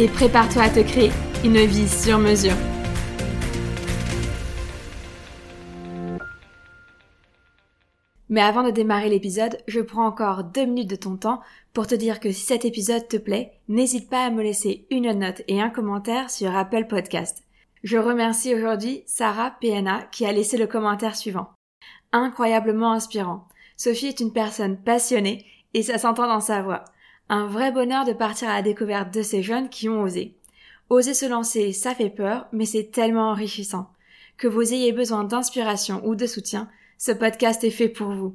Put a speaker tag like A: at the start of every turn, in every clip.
A: et prépare-toi à te créer une vie sur mesure. Mais avant de démarrer l'épisode, je prends encore deux minutes de ton temps pour te dire que si cet épisode te plaît, n'hésite pas à me laisser une note et un commentaire sur Apple Podcast. Je remercie aujourd'hui Sarah PNA qui a laissé le commentaire suivant. Incroyablement inspirant. Sophie est une personne passionnée et ça s'entend dans sa voix. Un vrai bonheur de partir à la découverte de ces jeunes qui ont osé. Oser se lancer, ça fait peur, mais c'est tellement enrichissant. Que vous ayez besoin d'inspiration ou de soutien, ce podcast est fait pour vous.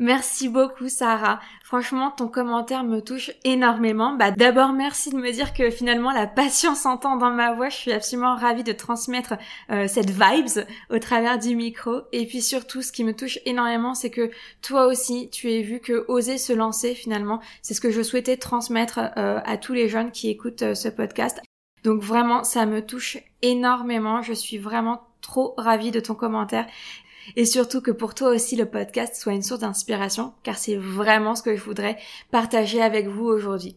A: Merci beaucoup Sarah. Franchement, ton commentaire me touche énormément. Bah d'abord merci de me dire que finalement la passion s'entend dans ma voix. Je suis absolument ravie de transmettre euh, cette vibes au travers du micro. Et puis surtout, ce qui me touche énormément, c'est que toi aussi, tu es vu que oser se lancer finalement, c'est ce que je souhaitais transmettre euh, à tous les jeunes qui écoutent euh, ce podcast. Donc vraiment, ça me touche énormément. Je suis vraiment trop ravie de ton commentaire et surtout que pour toi aussi le podcast soit une source d'inspiration car c'est vraiment ce que je voudrais partager avec vous aujourd'hui.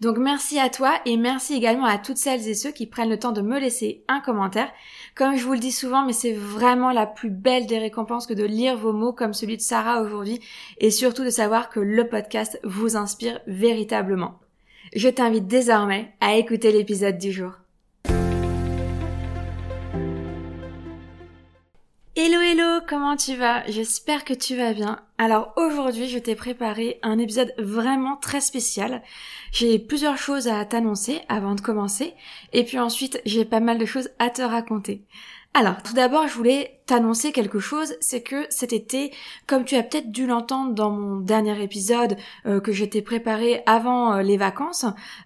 A: Donc merci à toi et merci également à toutes celles et ceux qui prennent le temps de me laisser un commentaire. Comme je vous le dis souvent, mais c'est vraiment la plus belle des récompenses que de lire vos mots comme celui de Sarah aujourd'hui et surtout de savoir que le podcast vous inspire véritablement. Je t'invite désormais à écouter l'épisode du jour. Hello hello, comment tu vas? J'espère que tu vas bien. Alors aujourd'hui, je t'ai préparé un épisode vraiment très spécial. J'ai plusieurs choses à t'annoncer avant de commencer et puis ensuite, j'ai pas mal de choses à te raconter. Alors, tout d'abord, je voulais t'annoncer quelque chose, c'est que cet été, comme tu as peut-être dû l'entendre dans mon dernier épisode euh, que je t'ai préparé avant euh, les vacances,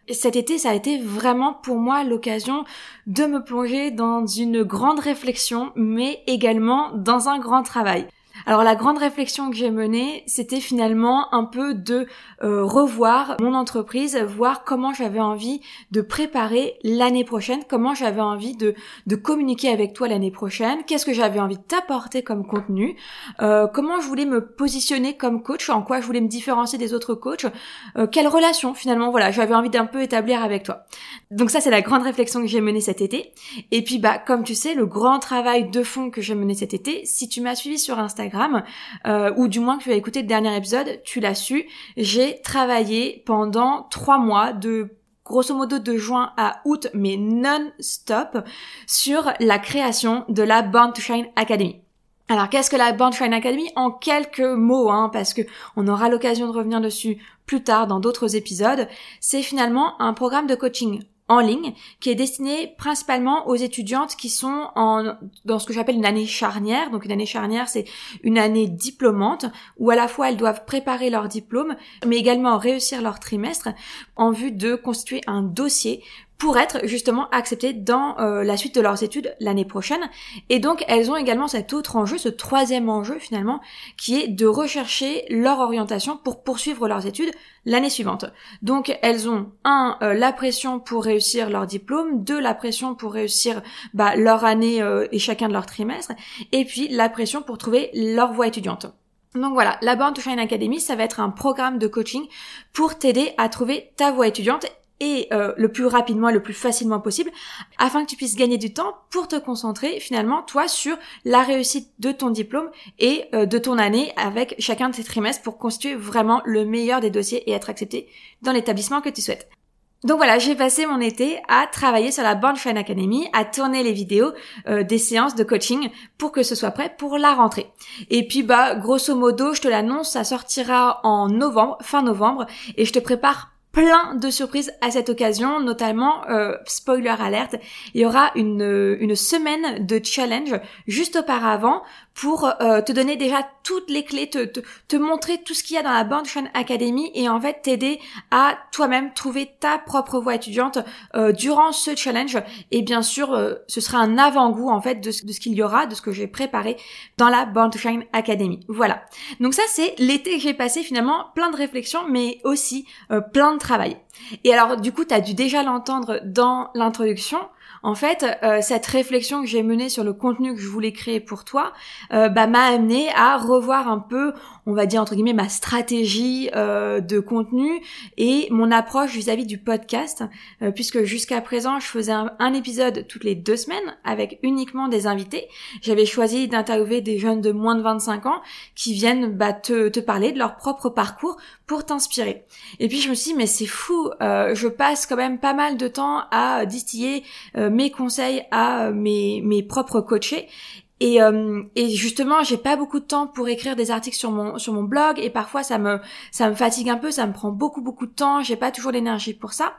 A: cet été, ça a été vraiment pour moi l'occasion de me plonger dans une grande réflexion, mais également dans un grand travail. Alors la grande réflexion que j'ai menée, c'était finalement un peu de euh, revoir mon entreprise, voir comment j'avais envie de préparer l'année prochaine, comment j'avais envie de, de communiquer avec toi l'année prochaine, qu'est-ce que j'avais envie de t'apporter comme contenu, euh, comment je voulais me positionner comme coach, en quoi je voulais me différencier des autres coachs, euh, quelle relation finalement, voilà, j'avais envie d'un peu établir avec toi. Donc ça c'est la grande réflexion que j'ai menée cet été. Et puis bah comme tu sais, le grand travail de fond que j'ai mené cet été, si tu m'as suivi sur Instagram, euh, ou du moins que tu as écouté le dernier épisode, tu l'as su, j'ai travaillé pendant trois mois de grosso modo de juin à août, mais non-stop, sur la création de la Born Shine Academy. Alors qu'est-ce que la Born Shine Academy? En quelques mots, hein, parce que on aura l'occasion de revenir dessus plus tard dans d'autres épisodes. C'est finalement un programme de coaching en ligne qui est destinée principalement aux étudiantes qui sont en dans ce que j'appelle une année charnière. Donc une année charnière, c'est une année diplômante où à la fois elles doivent préparer leur diplôme mais également réussir leur trimestre en vue de constituer un dossier pour être justement acceptées dans euh, la suite de leurs études l'année prochaine. Et donc elles ont également cet autre enjeu, ce troisième enjeu finalement, qui est de rechercher leur orientation pour poursuivre leurs études l'année suivante. Donc elles ont un euh, la pression pour réussir leur diplôme, deux la pression pour réussir bah, leur année euh, et chacun de leurs trimestres, et puis la pression pour trouver leur voie étudiante. Donc voilà, la Born to Shine Academy, ça va être un programme de coaching pour t'aider à trouver ta voie étudiante et euh, le plus rapidement et le plus facilement possible afin que tu puisses gagner du temps pour te concentrer finalement toi sur la réussite de ton diplôme et euh, de ton année avec chacun de tes trimestres pour constituer vraiment le meilleur des dossiers et être accepté dans l'établissement que tu souhaites. Donc voilà, j'ai passé mon été à travailler sur la Born Shine Academy, à tourner les vidéos euh, des séances de coaching pour que ce soit prêt pour la rentrée. Et puis bah grosso modo, je te l'annonce, ça sortira en novembre, fin novembre, et je te prépare plein de surprises à cette occasion, notamment, euh, spoiler alerte, il y aura une, une semaine de challenge juste auparavant pour euh, te donner déjà toutes les clés, te, te, montrer tout ce qu'il y a dans la Band Academy et en fait t'aider à toi-même trouver ta propre voie étudiante euh, durant ce challenge. Et bien sûr, euh, ce sera un avant-goût en fait de, ce qu'il y aura, de ce que j'ai préparé dans la Shine Academy. Voilà. Donc ça c'est l'été que j'ai passé finalement plein de réflexions, mais aussi plein de travail. Et alors du coup, tu as dû déjà l'entendre dans l'introduction. En fait, euh, cette réflexion que j'ai menée sur le contenu que je voulais créer pour toi, euh, bah, m'a amené à revoir un peu, on va dire entre guillemets, ma stratégie euh, de contenu et mon approche vis-à-vis du podcast, puisque jusqu'à présent, je faisais un, épisode toutes les deux semaines avec uniquement des invités. J'avais choisi d'interviewer des jeunes de moins de 25 ans qui viennent bah, te, parler de leur propre parcours pour t'inspirer. Et puis je me suis dit, mais c'est fou, je passe quand même pas mal de temps à distiller mes conseils à mes, mes propres coachés. Et, euh, et justement, j'ai pas beaucoup de temps pour écrire des articles sur mon sur mon blog et parfois ça me ça me fatigue un peu, ça me prend beaucoup beaucoup de temps. J'ai pas toujours l'énergie pour ça.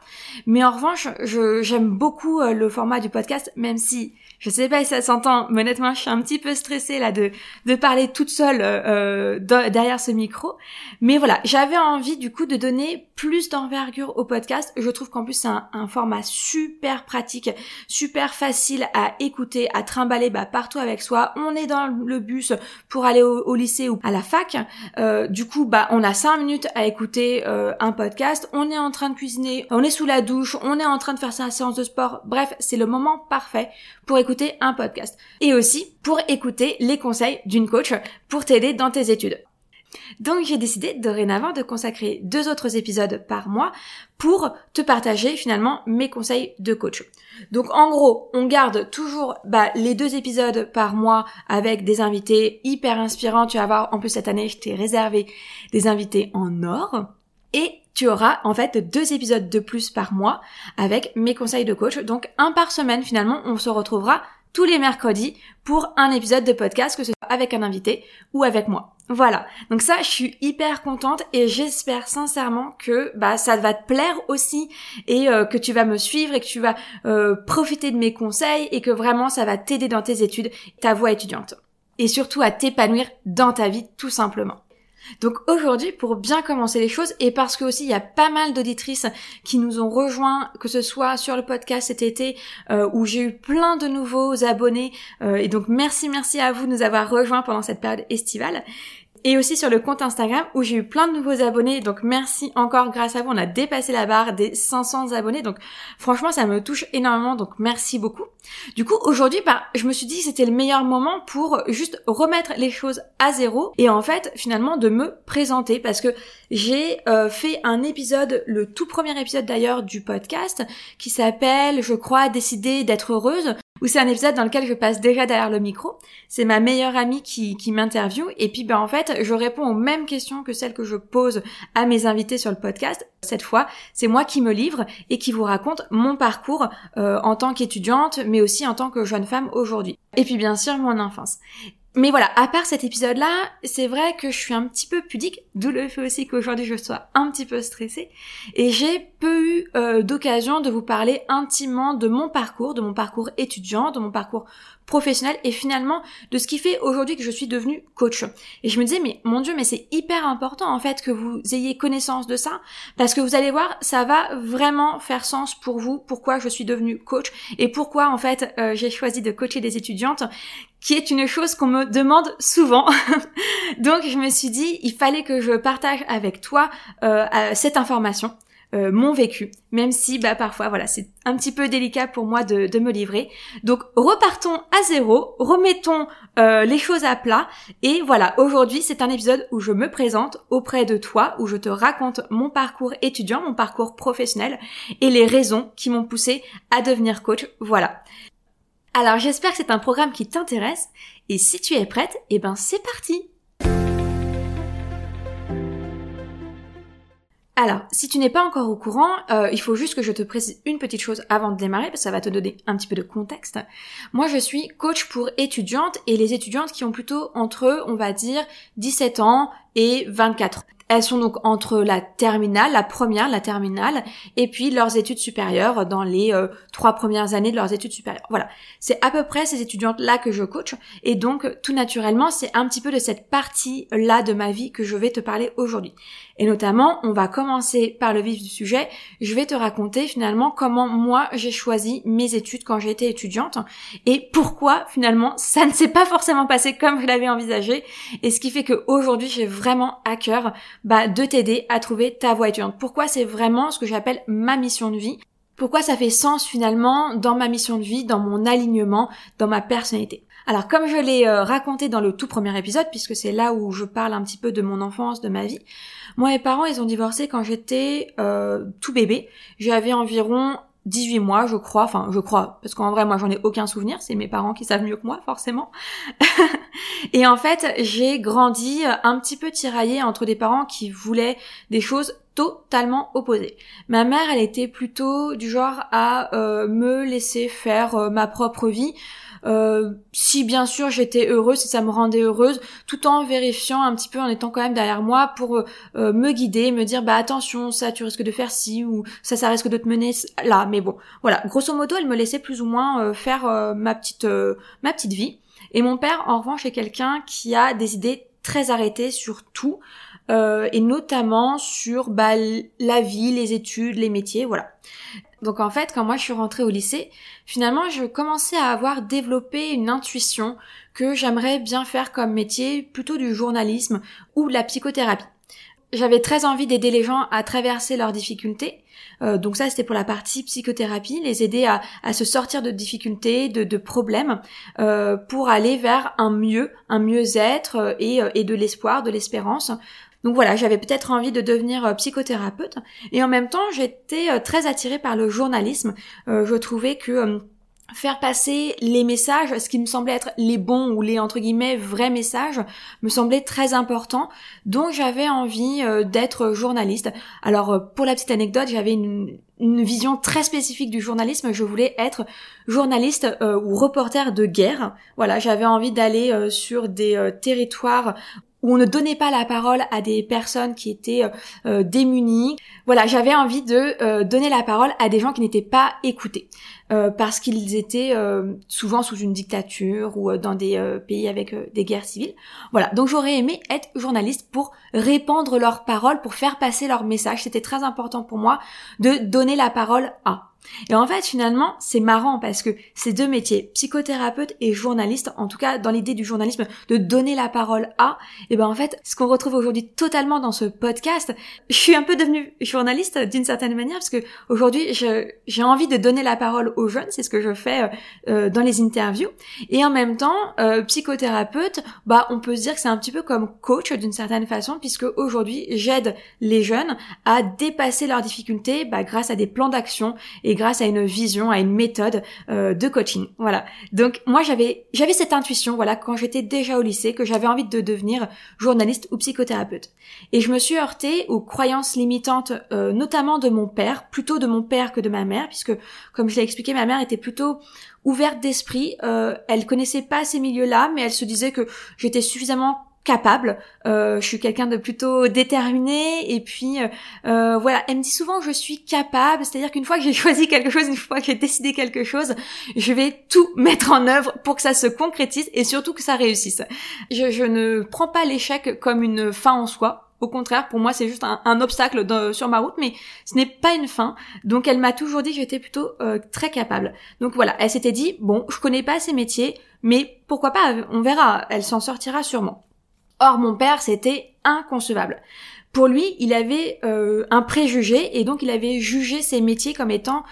A: Mais en revanche, je j'aime beaucoup euh, le format du podcast, même si je sais pas si ça s'entend, mais honnêtement, je suis un petit peu stressée là de de parler toute seule euh, derrière ce micro. Mais voilà, j'avais envie du coup de donner plus d'envergure au podcast. Je trouve qu'en plus c'est un, un, format super pratique, super facile à écouter, à trimballer bah, partout avec soi. On est dans le bus pour aller au, lycée ou à la fac. Euh, du coup, bah on a cinq minutes à écouter euh, un podcast. On est en train de cuisiner, on est sous la douche, on est en train de faire sa séance de sport. Bref, c'est le moment parfait pour écouter un podcast. Et aussi pour écouter les conseils d'une coach pour t'aider dans tes études. Donc j'ai décidé dorénavant de consacrer deux autres épisodes par mois pour te partager finalement mes conseils de coach. Donc en gros, on garde toujours bah, les deux épisodes par mois avec des invités hyper inspirants. Tu vas voir, en plus cette année, je t'ai réservé des invités en or. Et tu auras en fait deux épisodes de plus par mois avec mes conseils de coach. Donc un par semaine finalement, on se retrouvera tous les mercredis pour un épisode de podcast, que ce soit avec un invité ou avec moi. Voilà. Donc ça, je suis hyper contente et j'espère sincèrement que bah ça va te plaire aussi et euh, que tu vas me suivre et que tu vas euh, profiter de mes conseils et que vraiment ça va t'aider dans tes études, ta voie étudiante. Et surtout à t'épanouir dans ta vie tout simplement. Donc aujourd'hui, pour bien commencer les choses, et parce que aussi il y a pas mal d'auditrices qui nous ont rejoints, que ce soit sur le podcast cet été, euh, où j'ai eu plein de nouveaux abonnés, euh, et donc merci merci à vous de nous avoir rejoints pendant cette période estivale et aussi sur le compte Instagram où j'ai eu plein de nouveaux abonnés. Donc merci encore grâce à vous. On a dépassé la barre des 500 abonnés. Donc franchement, ça me touche énormément. Donc merci beaucoup. Du coup, aujourd'hui, bah, je me suis dit que c'était le meilleur moment pour juste remettre les choses à zéro et en fait, finalement, de me présenter parce que j'ai euh, fait un épisode, le tout premier épisode d'ailleurs du podcast qui s'appelle, je crois, Décider d'être heureuse où c'est un épisode dans lequel je passe déjà derrière le micro. C'est ma meilleure amie qui, qui m'interviewe et puis ben en fait je réponds aux mêmes questions que celles que je pose à mes invités sur le podcast. Cette fois, c'est moi qui me livre et qui vous raconte mon parcours euh, en tant qu'étudiante, mais aussi en tant que jeune femme aujourd'hui. Et puis bien sûr mon enfance. Mais voilà, à part cet épisode-là, c'est vrai que je suis un petit peu pudique, d'où le fait aussi qu'aujourd'hui je sois un petit peu stressée. Et j'ai peu eu euh, d'occasion de vous parler intimement de mon parcours, de mon parcours étudiant, de mon parcours professionnel et finalement de ce qui fait aujourd'hui que je suis devenue coach. Et je me disais, mais mon dieu, mais c'est hyper important en fait que vous ayez connaissance de ça, parce que vous allez voir, ça va vraiment faire sens pour vous, pourquoi je suis devenue coach et pourquoi en fait euh, j'ai choisi de coacher des étudiantes qui est une chose qu'on me demande souvent. Donc je me suis dit, il fallait que je partage avec toi euh, cette information. Euh, mon vécu, même si bah parfois voilà c'est un petit peu délicat pour moi de, me livrer. Donc repartons à zéro, remettons euh, les choses à plat et voilà aujourd'hui c'est un épisode où je me présente auprès de toi, où je te raconte mon parcours étudiant, mon parcours professionnel et les raisons qui m'ont poussé à devenir coach. Voilà. Alors j'espère que c'est un programme qui t'intéresse et si tu es prête, eh ben c'est parti Alors, si tu n'es pas encore au courant, euh, il faut juste que je te précise une petite chose avant de démarrer, parce que ça va te donner un petit peu de contexte. Moi, je suis coach pour étudiantes et les étudiantes qui ont plutôt entre, on va dire, 17 ans et 24. Elles sont donc entre la terminale, la première, la terminale, et puis leurs études supérieures dans les euh, trois premières années de leurs études supérieures. Voilà, c'est à peu près ces étudiantes-là que je coach, et donc tout naturellement, c'est un petit peu de cette partie-là de ma vie que je vais te parler aujourd'hui. Et notamment, on va commencer par le vif du sujet. Je vais te raconter finalement comment moi j'ai choisi mes études quand j'étais étudiante et pourquoi finalement ça ne s'est pas forcément passé comme je l'avais envisagé. Et ce qui fait qu'aujourd'hui j'ai vraiment à cœur bah, de t'aider à trouver ta voie étudiante. Pourquoi c'est vraiment ce que j'appelle ma mission de vie? Pourquoi ça fait sens finalement dans ma mission de vie, dans mon alignement, dans ma personnalité? Alors comme je l'ai euh, raconté dans le tout premier épisode, puisque c'est là où je parle un petit peu de mon enfance, de ma vie, moi mes parents ils ont divorcé quand j'étais euh, tout bébé. J'avais environ 18 mois, je crois, enfin je crois, parce qu'en vrai moi j'en ai aucun souvenir, c'est mes parents qui savent mieux que moi forcément. et en fait j'ai grandi un petit peu tiraillée entre des parents qui voulaient des choses totalement opposées. Ma mère elle était plutôt du genre à euh, me laisser faire euh, ma propre vie. Euh, si bien sûr j'étais heureuse, si ça me rendait heureuse, tout en vérifiant un petit peu, en étant quand même derrière moi pour me guider, me dire bah attention, ça tu risques de faire ci ou ça ça risque de te mener là. Mais bon, voilà, grosso modo, elle me laissait plus ou moins faire ma petite ma petite vie. Et mon père, en revanche, est quelqu'un qui a des idées très arrêtées sur tout. Et notamment sur bah, la vie, les études, les métiers, voilà. Donc en fait, quand moi je suis rentrée au lycée, finalement je commençais à avoir développé une intuition que j'aimerais bien faire comme métier, plutôt du journalisme ou de la psychothérapie. J'avais très envie d'aider les gens à traverser leurs difficultés. Euh, donc ça, c'était pour la partie psychothérapie, les aider à, se sortir de difficultés, de, problèmes, euh, pour aller vers un mieux, un mieux-être euh, et, et de l'espoir, de l'espérance. Donc voilà, j'avais peut-être envie de devenir euh, psychothérapeute et en même temps j'étais euh, très attirée par le journalisme. Euh, je trouvais que faire passer les messages, ce qui me semblait être les bons ou les entre guillemets vrais messages, me semblait très important. Donc j'avais envie d'être journaliste. Alors pour la petite anecdote, j'avais une, vision très spécifique du journalisme. Je voulais être journaliste ou reporter de guerre. Voilà, j'avais envie d'aller sur des territoires où on ne donnait pas la parole à des personnes qui étaient euh, euh, démunies. Voilà, j'avais envie de euh, donner la parole à des gens qui n'étaient pas écoutés. parce qu'ils étaient souvent sous une dictature ou dans des pays avec des guerres civiles. Voilà, donc j'aurais aimé être journaliste pour répandre leurs paroles, pour faire passer leurs messages. C'était très important pour moi de donner la parole à. Et en fait, finalement, c'est marrant parce que ces deux métiers, psychothérapeute et journaliste, en tout cas dans l'idée du journalisme, de donner la parole à, et ben en fait, ce qu'on retrouve aujourd'hui totalement dans ce podcast, je suis un peu devenue journaliste d'une certaine manière parce que aujourd'hui, j'ai envie de donner la parole aux jeunes, c'est ce que je fais euh, euh, dans les interviews, et en même temps, euh, psychothérapeute, bah on peut se dire que c'est un petit peu comme coach d'une certaine façon puisque aujourd'hui, j'aide les jeunes à dépasser leurs difficultés bah, grâce à des plans d'action et grâce à une vision, à une méthode euh, de coaching. Voilà. Donc moi j'avais j'avais cette intuition voilà quand j'étais déjà au lycée que j'avais envie de devenir journaliste ou psychothérapeute. Et je me suis heurtée aux croyances limitantes euh, notamment de mon père, plutôt de mon père que de ma mère puisque comme je l'ai expliqué, ma mère était plutôt ouverte d'esprit. Euh, elle connaissait pas ces milieux-là, mais elle se disait que j'étais suffisamment capable. Euh, je suis quelqu'un de plutôt déterminé et puis euh, euh, voilà, elle me dit souvent je suis capable, c'est-à-dire qu'une fois que j'ai choisi quelque chose, une fois que j'ai décidé quelque chose, je vais tout mettre en œuvre pour que ça se concrétise et surtout que ça réussisse. Je, je ne prends pas l'échec comme une fin en soi. Au contraire, pour moi, c'est juste un, obstacle sur ma route, mais ce n'est pas une fin. Donc, elle m'a toujours dit que j'étais plutôt euh, très capable. Donc voilà, elle s'était dit, bon, je connais pas ces métiers, mais pourquoi pas, on verra, elle s'en sortira sûrement. Or, mon père, c'était inconcevable. Pour lui, il avait euh, un préjugé et donc il avait jugé ces métiers comme étant,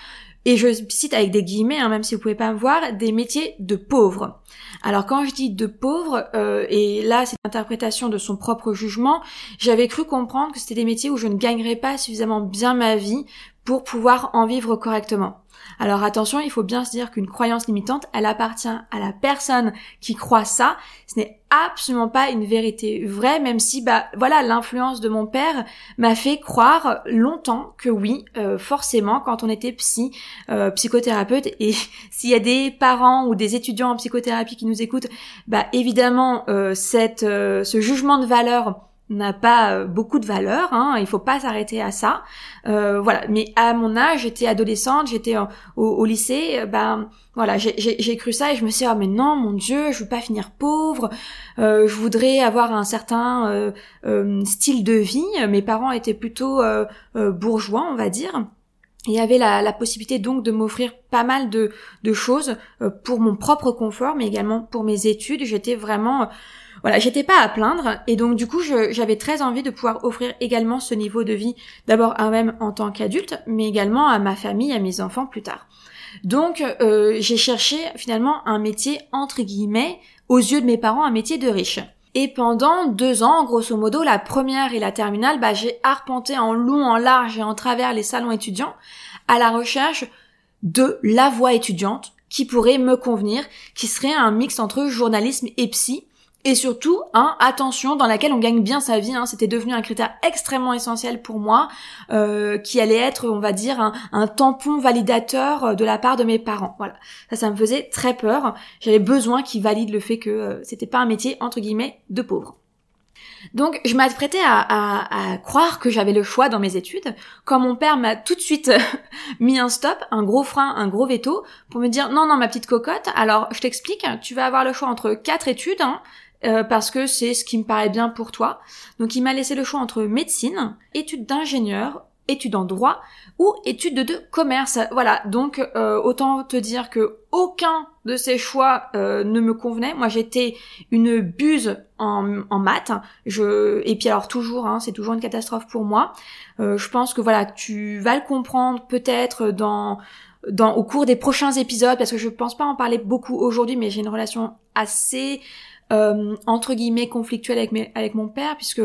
A: et je cite avec des guillemets, hein, même si vous pouvez pas me voir, des métiers de pauvres. Alors quand je dis de pauvres, euh, et là c'est l'interprétation de son propre jugement, j'avais cru comprendre que c'était des métiers où je ne gagnerais pas suffisamment bien ma vie pour pouvoir en vivre correctement. Alors attention, il faut bien se dire qu'une croyance limitante, elle appartient à la personne qui croit ça. Ce n'est absolument pas une vérité vraie, même si, bah, voilà, l'influence de mon père m'a fait croire longtemps que oui, euh, forcément, quand on était psy, euh, psychothérapeute, et s'il y a des parents ou des étudiants en psychothérapie qui nous écoutent, bah, évidemment, euh, cette, ce jugement de valeur n'a pas euh, beaucoup de valeur, hein, il faut pas s'arrêter à ça. Euh, voilà, mais à mon âge, j'étais adolescente, j'étais au, lycée, euh, ben voilà, j'ai cru ça et je me suis dit, ah mais non, mon Dieu, je veux pas finir pauvre, je voudrais avoir un certain style de vie. Mes parents étaient plutôt bourgeois, on va dire. Il y avait la, la possibilité donc de m'offrir pas mal de, de choses pour mon propre confort, mais également pour mes études. J'étais vraiment voilà, j'étais pas à plaindre et donc du coup j'avais très envie de pouvoir offrir également ce niveau de vie d'abord à même en tant qu'adulte, mais également à ma famille, à mes enfants plus tard. Donc euh, j'ai cherché finalement un métier entre guillemets aux yeux de mes parents un métier de riche. Et pendant deux ans, grosso modo, la première et la terminale, bah, j'ai arpenté en long, en large et en travers les salons étudiants à la recherche de la voie étudiante qui pourrait me convenir, qui serait un mix entre journalisme et psy, et surtout, hein, attention, dans laquelle on gagne bien sa vie. Hein, C'était devenu un critère extrêmement essentiel pour moi, euh, qui allait être, on va dire, un, tampon validateur euh, de la part de mes parents. Voilà, ça, ça me faisait très peur. J'avais besoin qu'ils valident le fait que euh, c'était pas un métier entre guillemets de pauvre. Donc je m'apprêtais à, à, à, croire que j'avais le choix dans mes études, quand mon père m'a tout de suite mis un stop, un gros frein, un gros veto, pour me dire non non ma petite cocotte, alors je t'explique, tu vas avoir le choix entre quatre études, hein, euh, parce que c'est ce qui me paraît bien pour toi. Donc il m'a laissé le choix entre médecine, études d'ingénieur, études en droit ou études de commerce. Voilà, donc euh, autant te dire que aucun de ces choix euh, ne me convenait. Moi j'étais une buse en, en maths. Je et puis alors toujours, hein, c'est toujours une catastrophe pour moi. je pense que voilà, tu vas le comprendre peut-être dans dans au cours des prochains épisodes parce que je pense pas en parler beaucoup aujourd'hui, mais j'ai une relation assez euh, entre guillemets conflictuel avec, avec mon père, puisque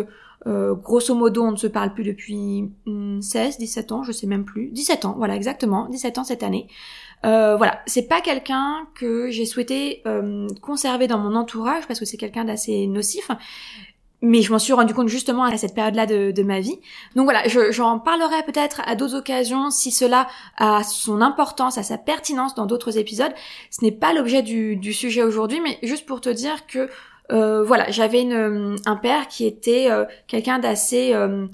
A: euh, grosso modo on ne se parle plus depuis 16, hmm, 17 ans, je sais même plus. 17 ans, voilà exactement, 17 ans cette année. Euh, voilà, c'est pas quelqu'un que j'ai souhaité euh, conserver dans mon entourage parce que c'est quelqu'un d'assez nocif mais je m'en suis rendu compte justement à cette période-là de, ma vie. Donc voilà, j'en parlerai peut-être à d'autres occasions si cela a son importance, a sa pertinence dans d'autres épisodes. Ce n'est pas l'objet du, sujet aujourd'hui, mais juste pour te dire que euh, voilà, j'avais un père qui était euh, quelqu'un d'assez euh,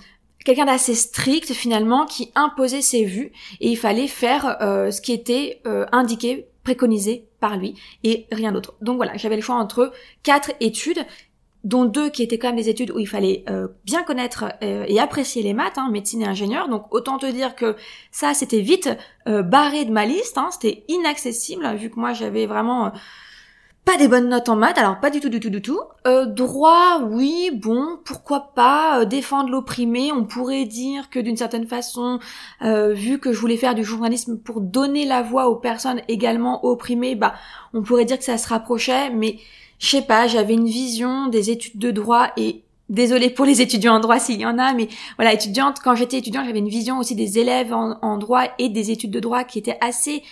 A: quelqu'un d'assez strict finalement, qui imposait ses vues et il fallait faire ce qui était indiqué préconisé par lui et rien d'autre. Donc voilà, j'avais le choix entre quatre études dont deux qui étaient quand même des études où il fallait euh, bien connaître euh, et apprécier les maths, hein, médecine et ingénieur. Donc autant te dire que ça, c'était vite euh, barré de ma liste, hein, c'était inaccessible, vu que moi j'avais vraiment pas des bonnes notes en maths, alors pas du tout, du tout, du tout. droit, oui, bon, pourquoi pas défendre l'opprimé. On pourrait dire que d'une certaine façon, vu que je voulais faire du journalisme pour donner la voix aux personnes également opprimées, bah, on pourrait dire que ça se rapprochait, mais je sais pas, j'avais une vision des études de droit et désolée pour les étudiants en droit s'il y en a, mais voilà, étudiante, quand j'étais étudiante, j'avais une vision aussi des élèves en, droit et des études de droit qui étaient assez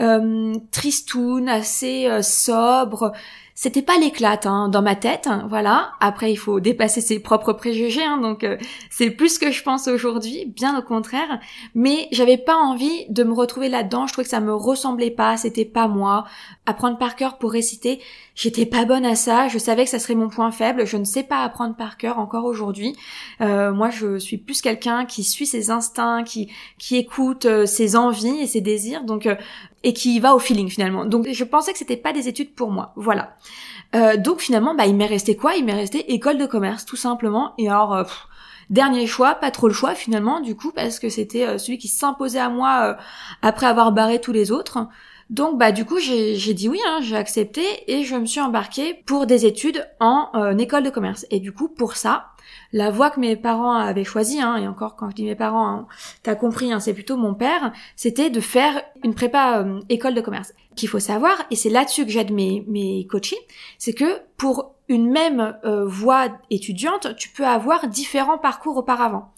A: euh, tristounes, assez euh, sobres. C'était pas l'éclate hein, dans ma tête, hein, voilà. Après, il faut dépasser ses propres préjugés, hein, donc euh, c'est plus ce que je pense aujourd'hui, bien au contraire. Mais j'avais pas envie de me retrouver là-dedans. Je trouvais que ça me ressemblait pas, c'était pas moi. Apprendre par cœur pour réciter, j'étais pas bonne à ça. Je savais que ça serait mon point faible. Je ne sais pas apprendre par cœur encore aujourd'hui. Euh, moi, je suis plus quelqu'un qui suit ses instincts, qui qui écoute euh, ses envies et ses désirs. Donc et qui va au feeling finalement. Donc je pensais que c'était pas des études pour moi. Voilà. Euh, donc finalement, bah il m'est resté quoi? Il m'est resté école de commerce tout simplement. Et alors euh, dernier choix, pas trop le choix finalement du coup parce que c'était euh, celui qui s'imposait à moi après avoir barré tous les autres. Donc bah du coup j'ai dit oui, hein, j'ai accepté et je me suis embarquée pour des études en école de commerce. Et du coup pour ça, la voie que mes parents avaient choisie, hein, et encore quand je dis mes parents, hein, t'as compris, hein, c'est plutôt mon père, c'était de faire une prépa euh, école de commerce. Qu'il faut savoir, et c'est là-dessus que j'aide mes, mes coachés, c'est que pour une même euh, voie étudiante, tu peux avoir différents parcours auparavant.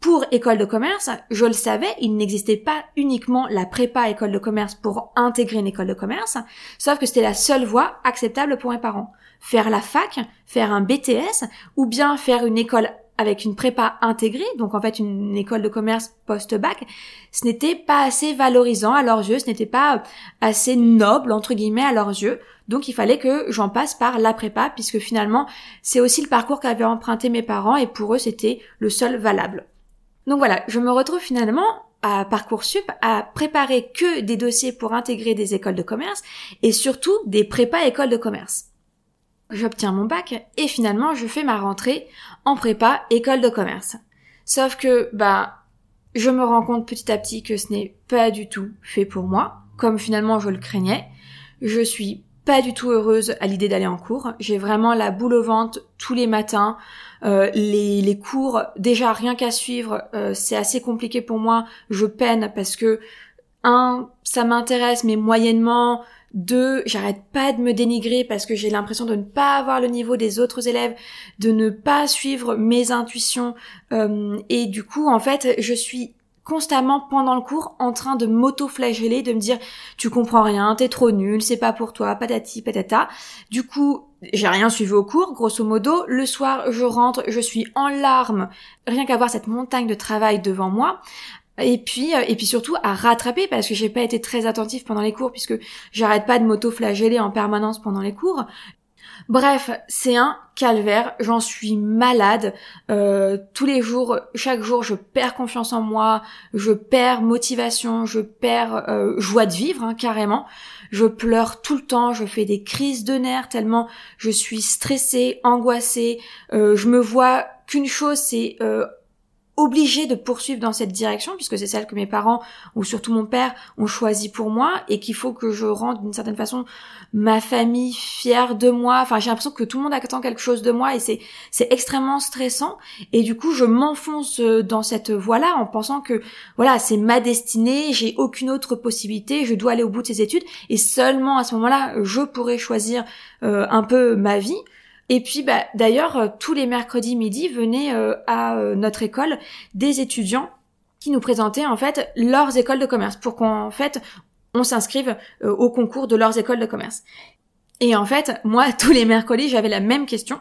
A: Pour école de commerce, je le savais, il n'existait pas uniquement la prépa école de commerce pour intégrer une école de commerce, sauf que c'était la seule voie acceptable pour mes parents faire la fac, faire un BTS, ou bien faire une école avec une prépa intégrée, donc en fait une école de commerce post-bac, ce n'était pas assez valorisant à leurs yeux, ce n'était pas assez noble entre guillemets à leurs yeux. Donc il fallait que j'en passe par la prépa puisque finalement c'est aussi le parcours qu'avaient emprunté mes parents et pour eux c'était le seul valable. Donc voilà, je me retrouve finalement à Parcoursup à préparer que des dossiers pour intégrer des écoles de commerce et surtout des prépas écoles de commerce j'obtiens mon bac et finalement je fais ma rentrée en prépa école de commerce. Sauf que bah je me rends compte petit à petit que ce n'est pas du tout fait pour moi, comme finalement je le craignais. Je suis pas du tout heureuse à l'idée d'aller en cours. J'ai vraiment la boule au ventre tous les matins. Euh, les, cours, déjà rien qu'à suivre, euh, c'est assez compliqué pour moi. Je peine parce que un, ça m'intéresse mais moyennement. Deux, j'arrête pas de me dénigrer parce que j'ai l'impression de ne pas avoir le niveau des autres élèves, de ne pas suivre mes intuitions. Euh, et du coup, en fait, je suis constamment pendant le cours en train de m'auto-flageller, de me dire tu comprends rien, t'es trop nul, c'est pas pour toi, patati patata. Du coup, j'ai rien suivi au cours, grosso modo. Le soir, je rentre, je suis en larmes, rien qu'à voir cette montagne de travail devant moi et puis euh, et puis surtout à rattraper parce que j'ai pas été très attentif pendant les cours puisque j'arrête pas de m'auto-flageller en permanence pendant les cours. Bref, c'est un calvaire, j'en suis malade. Euh, tous les jours, chaque jour, je perds confiance en moi, je perds motivation, je perds euh, joie de vivre, hein, carrément. Je pleure tout le temps, je fais des crises de nerfs tellement je suis stressée, angoissée. je me vois qu'une chose, c'est obligée de poursuivre dans cette direction puisque c'est celle que mes parents ou surtout mon père ont choisi pour moi et qu'il faut que je rende d'une certaine façon ma famille fière de moi. Enfin, j'ai l'impression que tout le monde attend quelque chose de moi et c'est c'est extrêmement stressant et du coup, je m'enfonce euh, dans cette voie-là en pensant que voilà, c'est ma destinée, j'ai aucune autre possibilité, je dois aller au bout de ces études et seulement à ce moment-là, je pourrai choisir euh, un peu ma vie. Et puis bah, d'ailleurs, euh, tous les mercredis midi venaient euh, à euh, notre école des étudiants qui nous présentaient en fait leurs écoles de commerce pour qu'en fait on s'inscrive au concours de leurs écoles de commerce. Et en fait, moi, tous les mercredis, j'avais la même question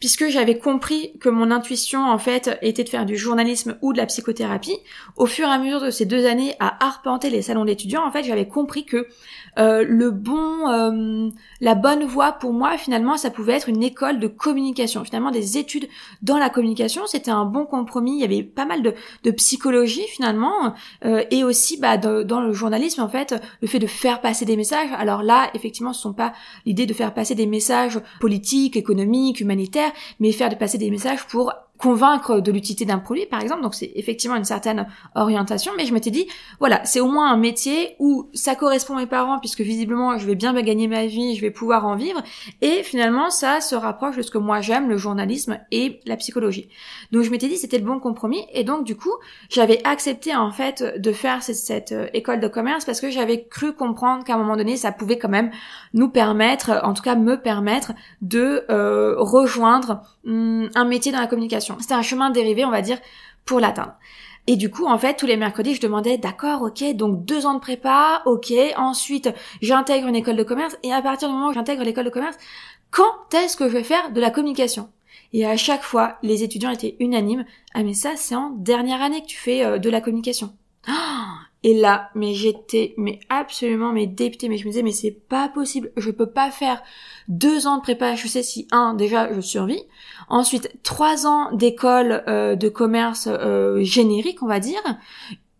A: puisque j'avais compris que mon intuition en fait était de faire du journalisme ou de la psychothérapie. Au fur et à mesure de ces deux années à arpenter les salons d'étudiants, en fait, j'avais compris que euh, le bon, euh, la bonne voie pour moi finalement, ça pouvait être une école de communication. Finalement, des études dans la communication, c'était un bon compromis. Il y avait pas mal de, de psychologie finalement, euh, et aussi bah, dans le journalisme en fait, le fait de faire passer des messages. Alors là, effectivement, ce sont pas l'idée de faire passer des messages politiques, économiques, humanitaires, mais faire de passer des messages pour convaincre de l'utilité d'un produit, par exemple. Donc c'est effectivement une certaine orientation, mais je m'étais dit, voilà, c'est au moins un métier où ça correspond à mes parents, puisque visiblement je vais bien gagner ma vie, je vais pouvoir en vivre, et finalement ça se rapproche de ce que moi j'aime, le journalisme et la psychologie. Donc je m'étais dit c'était le bon compromis, et donc du coup j'avais accepté en fait de faire cette, euh, école de commerce parce que j'avais cru comprendre qu'à un moment donné ça pouvait quand même nous permettre, en tout cas me permettre de euh, rejoindre hum, un métier dans la communication. C'était un chemin dérivé, on va dire, pour l'atteindre. Et du coup, en fait, tous les mercredis, je demandais, d'accord, ok, donc deux ans de prépa, ok, ensuite j'intègre une école de commerce, et à partir du moment où j'intègre l'école de commerce, quand est-ce que je vais faire de la communication? Et à chaque fois, les étudiants étaient unanimes, ah mais ça, c'est en dernière année que tu fais euh, de la communication. Et là, mais j'étais, mais absolument, mais députée, mais je me disais, mais c'est pas possible, je peux pas faire deux ans de prépa sais si un, déjà, je survis, ensuite trois ans d'école euh, de commerce euh, générique, on va dire,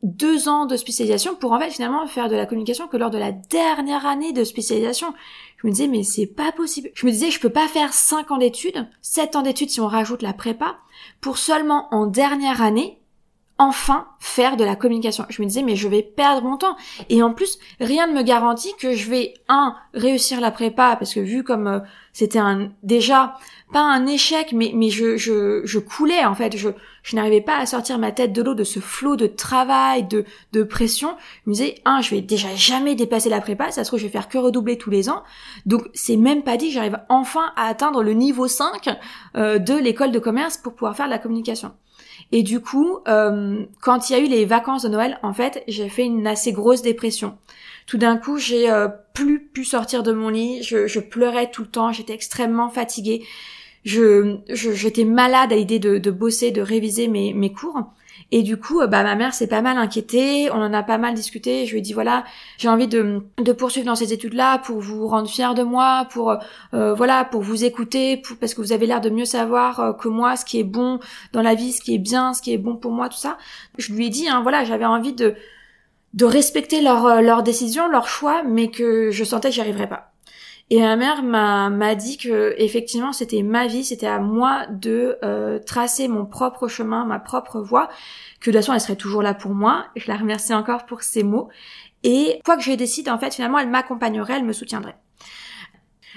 A: deux ans de spécialisation pour en fait finalement faire de la communication que lors de la dernière année de spécialisation. Je me disais mais c'est pas possible. Je me disais je peux pas faire cinq ans d'études, sept ans d'études si on rajoute la prépa, pour seulement en dernière année enfin faire de la communication. Je me disais mais je vais perdre mon temps et en plus rien ne me garantit que je vais un réussir la prépa parce que vu comme euh, c'était un déjà pas un échec mais mais je je, je coulais en fait je je n'arrivais pas à sortir ma tête de l'eau de ce flot de travail de de pression. Je me disais un je vais déjà jamais dépasser la prépa, ça se trouve je vais faire que redoubler tous les ans. Donc c'est même pas dit que j'arrive enfin à atteindre le niveau 5 euh, de l'école de commerce pour pouvoir faire de la communication. Et du coup, euh, quand il y a eu les vacances de Noël, en fait, j'ai fait une assez grosse dépression. Tout d'un coup, j'ai euh, plus pu sortir de mon lit, je, pleurais tout le temps, j'étais extrêmement fatiguée. Je, j'étais malade à l'idée de, de, bosser, de réviser mes, mes cours. Et du coup, euh, bah ma mère s'est pas mal inquiétée, on en a pas mal discuté. Je lui ai dit voilà, j'ai envie de, de poursuivre dans ces études-là pour vous rendre fier de moi, pour euh, voilà, pour vous écouter, parce que vous avez l'air de mieux savoir euh, que moi ce qui est bon dans la vie, ce qui est bien, ce qui est bon pour moi, tout ça. Je lui ai dit hein, voilà, j'avais envie de de respecter leur leur décision, leur choix, mais que je sentais que j'y arriverais pas. Et ma mère m'a m'a dit que effectivement c'était ma vie, c'était à moi de euh, tracer mon propre chemin, ma propre voie, que de toute façon elle serait toujours là pour moi. Je la remercie encore pour ces mots. Et quoi que je décide, en fait, finalement, elle m'accompagnerait, elle me soutiendrait.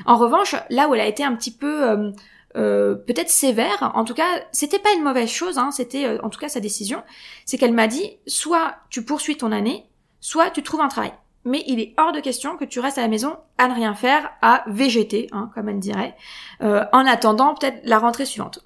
A: En revanche, là où elle a été un petit peu euh, euh, peut-être sévère, en tout cas, c'était pas une mauvaise chose, hein, c'était en tout cas sa décision, c'est qu'elle m'a dit soit tu poursuis ton année, soit tu trouves un travail mais il est hors de question que tu restes à la maison à ne rien faire, à végéter, hein, comme elle dirait, euh, en attendant peut-être la rentrée suivante.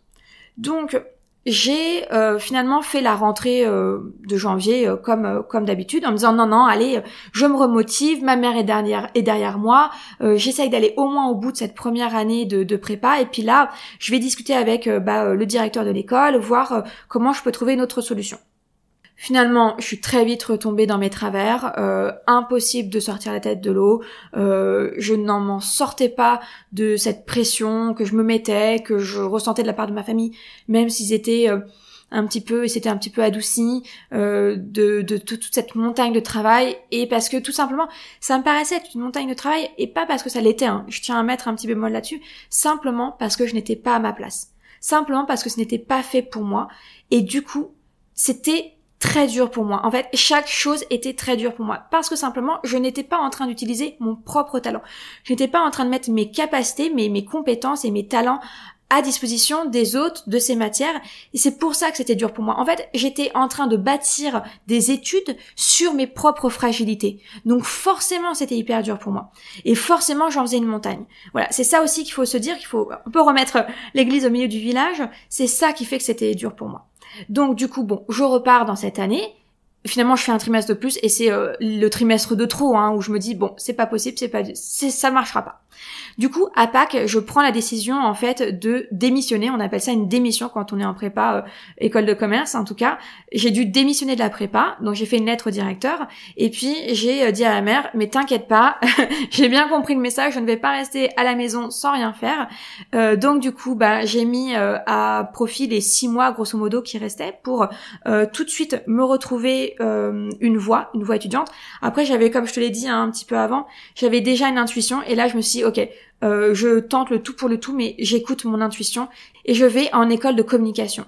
A: Donc j'ai euh, finalement fait la rentrée euh, de janvier comme comme d'habitude en me disant non non allez je me remotive ma mère est derrière est derrière moi j'essaye d'aller au moins au bout de cette première année de, prépa et puis là je vais discuter avec bah, le directeur de l'école voir comment je peux trouver une autre solution Finalement, je suis très vite retombée dans mes travers. Euh, impossible de sortir la tête de l'eau. Euh, je n'en m'en sortais pas de cette pression que je me mettais, que je ressentais de la part de ma famille, même s'ils étaient euh, un petit peu, et c'était un petit peu adouci de, toute cette montagne de travail. Et parce que tout simplement, ça me paraissait une montagne de travail, et pas parce que ça l'était. Hein. Je tiens à mettre un petit bémol là-dessus. Simplement parce que je n'étais pas à ma place. Simplement parce que ce n'était pas fait pour moi. Et du coup, c'était très dur pour moi. En fait, chaque chose était très dure pour moi parce que simplement, je n'étais pas en train d'utiliser mon propre talent. Je n'étais pas en train de mettre mes capacités, mes, mes compétences et mes talents à disposition des autres de ces matières et c'est pour ça que c'était dur pour moi. En fait, j'étais en train de bâtir des études sur mes propres fragilités. Donc forcément, c'était hyper dur pour moi. Et forcément, j'en faisais une montagne. Voilà, c'est ça aussi qu'il faut se dire qu'il faut on peut remettre l'église au milieu du village, c'est ça qui fait que c'était dur pour moi. Donc du coup, bon, je repars dans cette année. Finalement, je fais un trimestre de plus et c'est euh, le trimestre de trop, hein, où je me dis bon, c'est pas possible, c'est pas, ça marchera pas. Du coup, à Pâques, je prends la décision en fait de démissionner. On appelle ça une démission quand on est en prépa euh, école de commerce. En tout cas, j'ai dû démissionner de la prépa, donc j'ai fait une lettre au directeur et puis j'ai euh, dit à la mère "Mais t'inquiète pas, j'ai bien compris le message. Je ne vais pas rester à la maison sans rien faire." Euh, donc du coup, bah j'ai mis à profit les six mois grosso modo qui restaient pour tout de suite me retrouver une voie, une voie étudiante. Après, j'avais, comme je te l'ai dit hein, un petit peu avant, j'avais déjà une intuition et là je me suis dit, ok, euh, je tente le tout pour le tout, mais j'écoute mon intuition et je vais en école de communication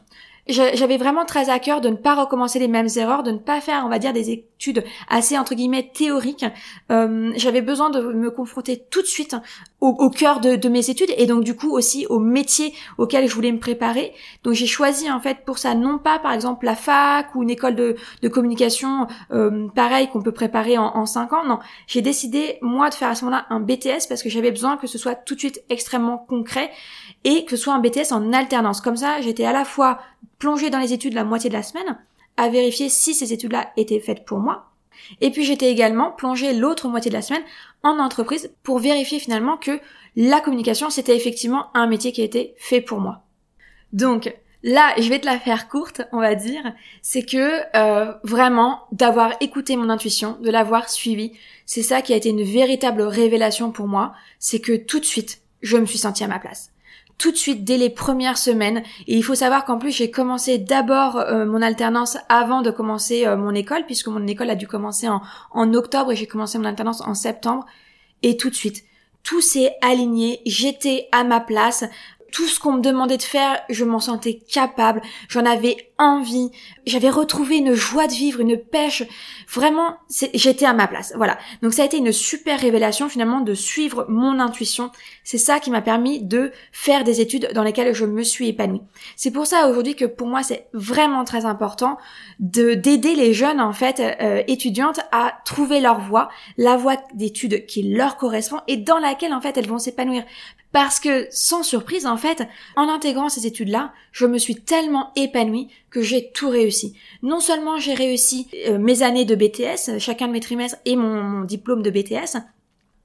A: j'avais vraiment très à cœur de ne pas recommencer les mêmes erreurs, de ne pas faire, on va dire, des études assez entre guillemets théoriques. Euh, j'avais besoin de me confronter tout de suite au, cœur de, mes études et donc du coup aussi au métier auquel je voulais me préparer. Donc j'ai choisi en fait pour ça non pas par exemple la fac ou une école de, communication euh, pareil qu'on peut préparer en, en 5 ans. Non, j'ai décidé moi de faire à ce moment-là un BTS parce que j'avais besoin que ce soit tout de suite extrêmement concret et que ce soit un BTS en alternance. Comme ça, j'étais à la fois plongée dans les études la moitié de la semaine, à vérifier si ces études-là étaient faites pour moi. Et puis j'étais également plongée l'autre moitié de la semaine en entreprise pour vérifier finalement que la communication c'était effectivement un métier qui été fait pour moi. Donc là, je vais te la faire courte, on va dire, c'est que euh, vraiment d'avoir écouté mon intuition, de l'avoir suivi, c'est ça qui a été une véritable révélation pour moi, c'est que tout de suite, je me suis sentie à ma place tout de suite dès les premières semaines. Et il faut savoir qu'en plus j'ai commencé d'abord euh, mon alternance avant de commencer euh, mon école, puisque mon école a dû commencer en, en octobre et j'ai commencé mon alternance en septembre. Et tout de suite, tout s'est aligné, j'étais à ma place, tout ce qu'on me demandait de faire, je m'en sentais capable, j'en avais envie, j'avais retrouvé une joie de vivre, une pêche. Vraiment, j'étais à ma place. Voilà. Donc ça a été une super révélation finalement de suivre mon intuition. C'est ça qui m'a permis de faire des études dans lesquelles je me suis épanouie. C'est pour ça aujourd'hui que pour moi c'est vraiment très important de d'aider les jeunes en fait euh, étudiantes à trouver leur voie, la voie d'études qui leur correspond et dans laquelle en fait elles vont s'épanouir. Parce que, sans surprise, en fait, en intégrant ces études-là, je me suis tellement épanouie que j'ai tout réussi. Non seulement j'ai réussi euh, mes années de BTS, chacun de mes trimestres et mon, diplôme de BTS,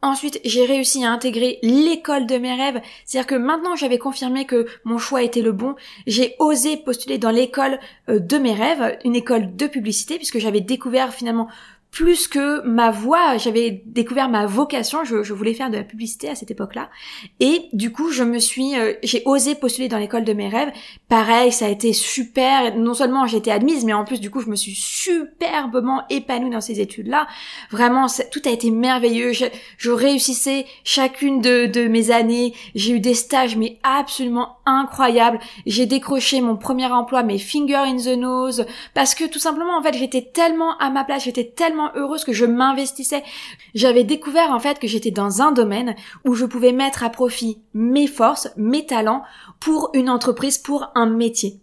A: Ensuite, j'ai réussi à intégrer l'école de mes rêves. C'est-à-dire que maintenant j'avais confirmé que mon choix était le bon, j'ai osé postuler dans l'école euh, de mes rêves, une école de publicité, puisque j'avais découvert finalement plus que ma voix, j'avais découvert ma vocation, je, je, voulais faire de la publicité à cette époque-là, et du coup je me suis, euh, j'ai osé postuler dans l'école de mes rêves. Pareil, ça a été super. Non seulement j'ai été admise, mais en plus du coup je me suis superbement épanouie dans ces études-là. Vraiment, tout a été merveilleux. Je, réussissais chacune de, de mes années. J'ai eu des stages mais absolument incroyables. J'ai décroché mon premier emploi, mes finger in the nose, parce que tout simplement en fait j'étais tellement à ma place, j'étais tellement heureuse que je m'investissais. J'avais découvert en fait que j'étais dans un domaine où je pouvais mettre à profit mes forces, mes talents pour une entreprise, pour un métier.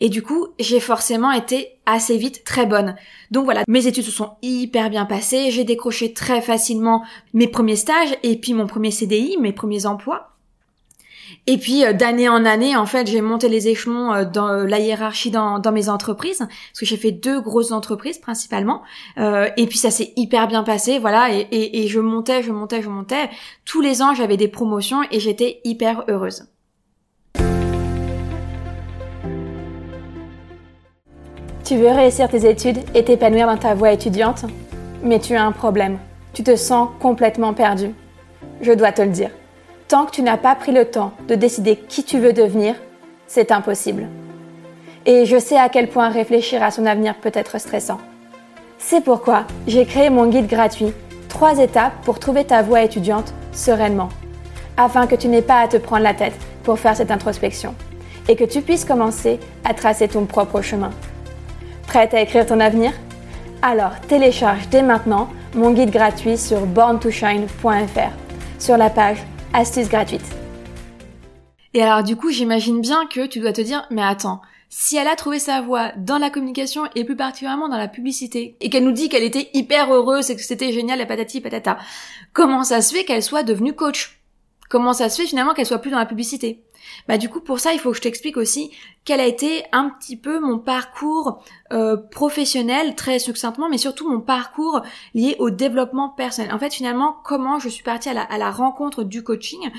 A: Et du coup, j'ai forcément été assez vite très bonne. Donc voilà, mes études se sont hyper bien passées, j'ai décroché très facilement mes premiers stages et puis mon premier CDI, mes premiers emplois. Et puis euh, d'année en année, en fait, j'ai monté les échelons euh, dans euh, la hiérarchie dans, mes entreprises, parce que j'ai fait deux grosses entreprises principalement. et puis ça s'est hyper bien passé, voilà. Et, et, et, je montais, je montais, je montais. Tous les ans, j'avais des promotions et j'étais hyper heureuse. Tu veux réussir tes études et t'épanouir dans ta voie étudiante, mais tu as un problème. Tu te sens complètement perdu. Je dois te le dire. Tant que tu n'as pas pris le temps de décider qui tu veux devenir, c'est impossible. Et je sais à quel point réfléchir à son avenir peut être stressant. C'est pourquoi j'ai créé mon guide gratuit, 3 étapes pour trouver ta voie étudiante sereinement, afin que tu n'aies pas à te prendre la tête pour faire cette introspection et que tu puisses commencer à tracer ton propre chemin. Prête à écrire ton avenir? Alors télécharge dès maintenant mon guide gratuit sur borntoshine.fr sur la page astuce gratuite. Et alors du coup, j'imagine bien que tu dois te dire, mais attends, si elle a trouvé sa voie dans la communication et plus particulièrement dans la publicité, et qu'elle nous dit qu'elle était hyper heureuse et que c'était génial, la patati patata, comment ça se fait qu'elle soit devenue coach? Comment ça se fait finalement qu'elle soit plus dans la publicité bah du coup pour ça il faut que je t'explique aussi quel a été un petit peu mon parcours euh, professionnel très succinctement mais surtout mon parcours lié au développement personnel. En fait finalement comment je suis partie à la, à la rencontre du coaching.